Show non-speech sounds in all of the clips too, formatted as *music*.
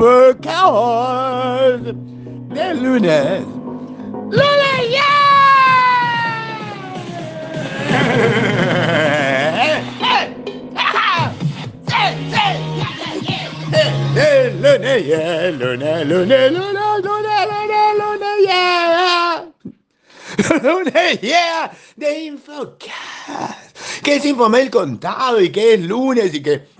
Infocast del lunes. ¡Lunes El lunes, lunes, lunes, lunes, yeah. De Infocast. Que es Infomail contado y que es lunes y que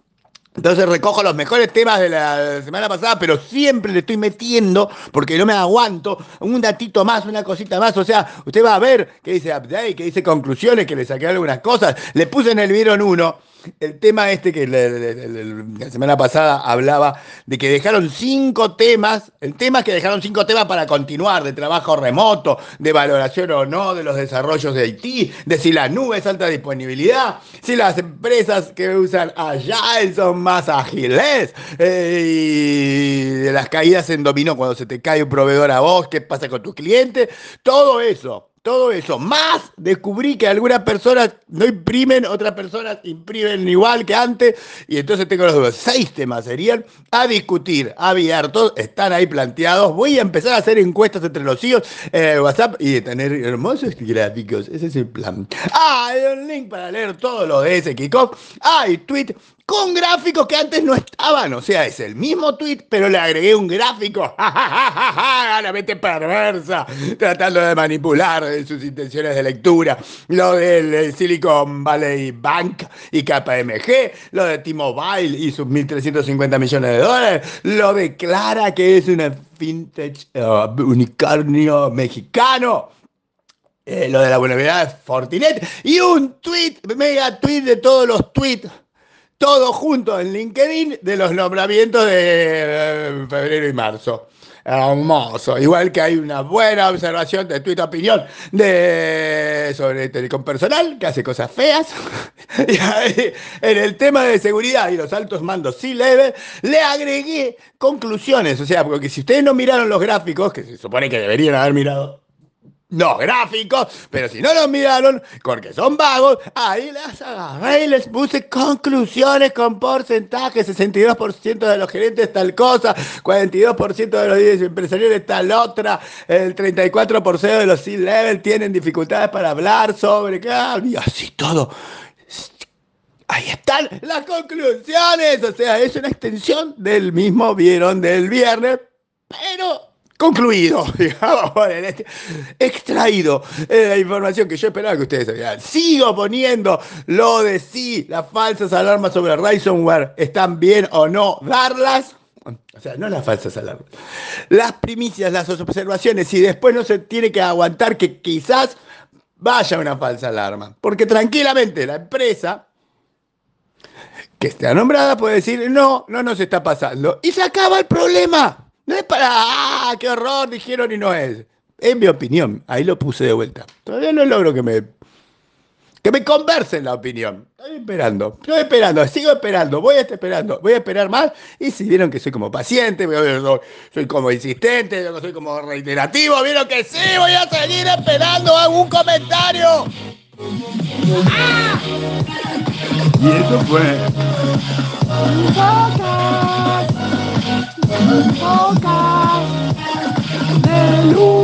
entonces recojo los mejores temas de la semana pasada, pero siempre le estoy metiendo, porque no me aguanto, un datito más, una cosita más. O sea, usted va a ver que dice update, que dice conclusiones, que le saqué algunas cosas. Le puse en el vieron uno el tema este que la semana pasada hablaba de que dejaron cinco temas, el tema es que dejaron cinco temas para continuar, de trabajo remoto, de valoración o no de los desarrollos de Haití, de si la nube es alta disponibilidad, si las empresas que usan Agile son más ágiles, eh, y de las caídas en dominó cuando se te cae un proveedor a vos, qué pasa con tus clientes, todo eso. Todo eso, más descubrí que algunas personas no imprimen, otras personas imprimen igual que antes, y entonces tengo los dos. Seis temas serían a discutir, abiertos, están ahí planteados. Voy a empezar a hacer encuestas entre los hijos, eh, WhatsApp y tener hermosos gráficos. Ese es el plan. Ah, hay un link para leer todo lo de ese kickoff. Ah, y tweet con gráficos que antes no estaban. O sea, es el mismo tweet, pero le agregué un gráfico. *laughs* La mente perversa, tratando de manipular sus intenciones de lectura. Lo del Silicon Valley Bank y KPMG, lo de T-Mobile y sus 1.350 millones de dólares, lo de Clara, que es una fintech uh, unicornio mexicano. Eh, lo de la buena de Fortinet y un tweet, mega tweet de todos los tweets todo junto en LinkedIn de los nombramientos de eh, febrero y marzo. Hermoso. Igual que hay una buena observación de Twitter Opinión sobre Telecom Personal, que hace cosas feas. *laughs* y ahí, en el tema de seguridad y los altos mandos sí leve, le agregué conclusiones. O sea, porque si ustedes no miraron los gráficos, que se supone que deberían haber mirado, no gráficos, pero si no los miraron, porque son vagos, ahí las agarré y les puse conclusiones con porcentaje, 62% de los gerentes tal cosa, 42% de los empresariales tal otra, el 34% de los C-level tienen dificultades para hablar sobre qué, y así todo. Ahí están las conclusiones, o sea, es una extensión del mismo vieron del viernes, pero concluido, *laughs* digamos, extraído de la información que yo esperaba que ustedes sabían. Sigo poniendo lo de si las falsas alarmas sobre ransomware están bien o no darlas. O sea, no las falsas alarmas. Las primicias, las observaciones, y después no se tiene que aguantar que quizás vaya una falsa alarma. Porque tranquilamente la empresa que esté nombrada puede decir, no, no nos está pasando. Y se acaba el problema. No es para, ¡ah, qué horror! Dijeron y no es. En mi opinión, ahí lo puse de vuelta. Todavía no logro que me que me conversen la opinión. Estoy esperando, estoy esperando, sigo esperando, voy a estar esperando, voy a esperar más. Y si vieron que soy como paciente, soy como insistente, soy como reiterativo, vieron que sí, voy a seguir esperando algún comentario. ¡Ah! Y eso fue. Podcast de lunes.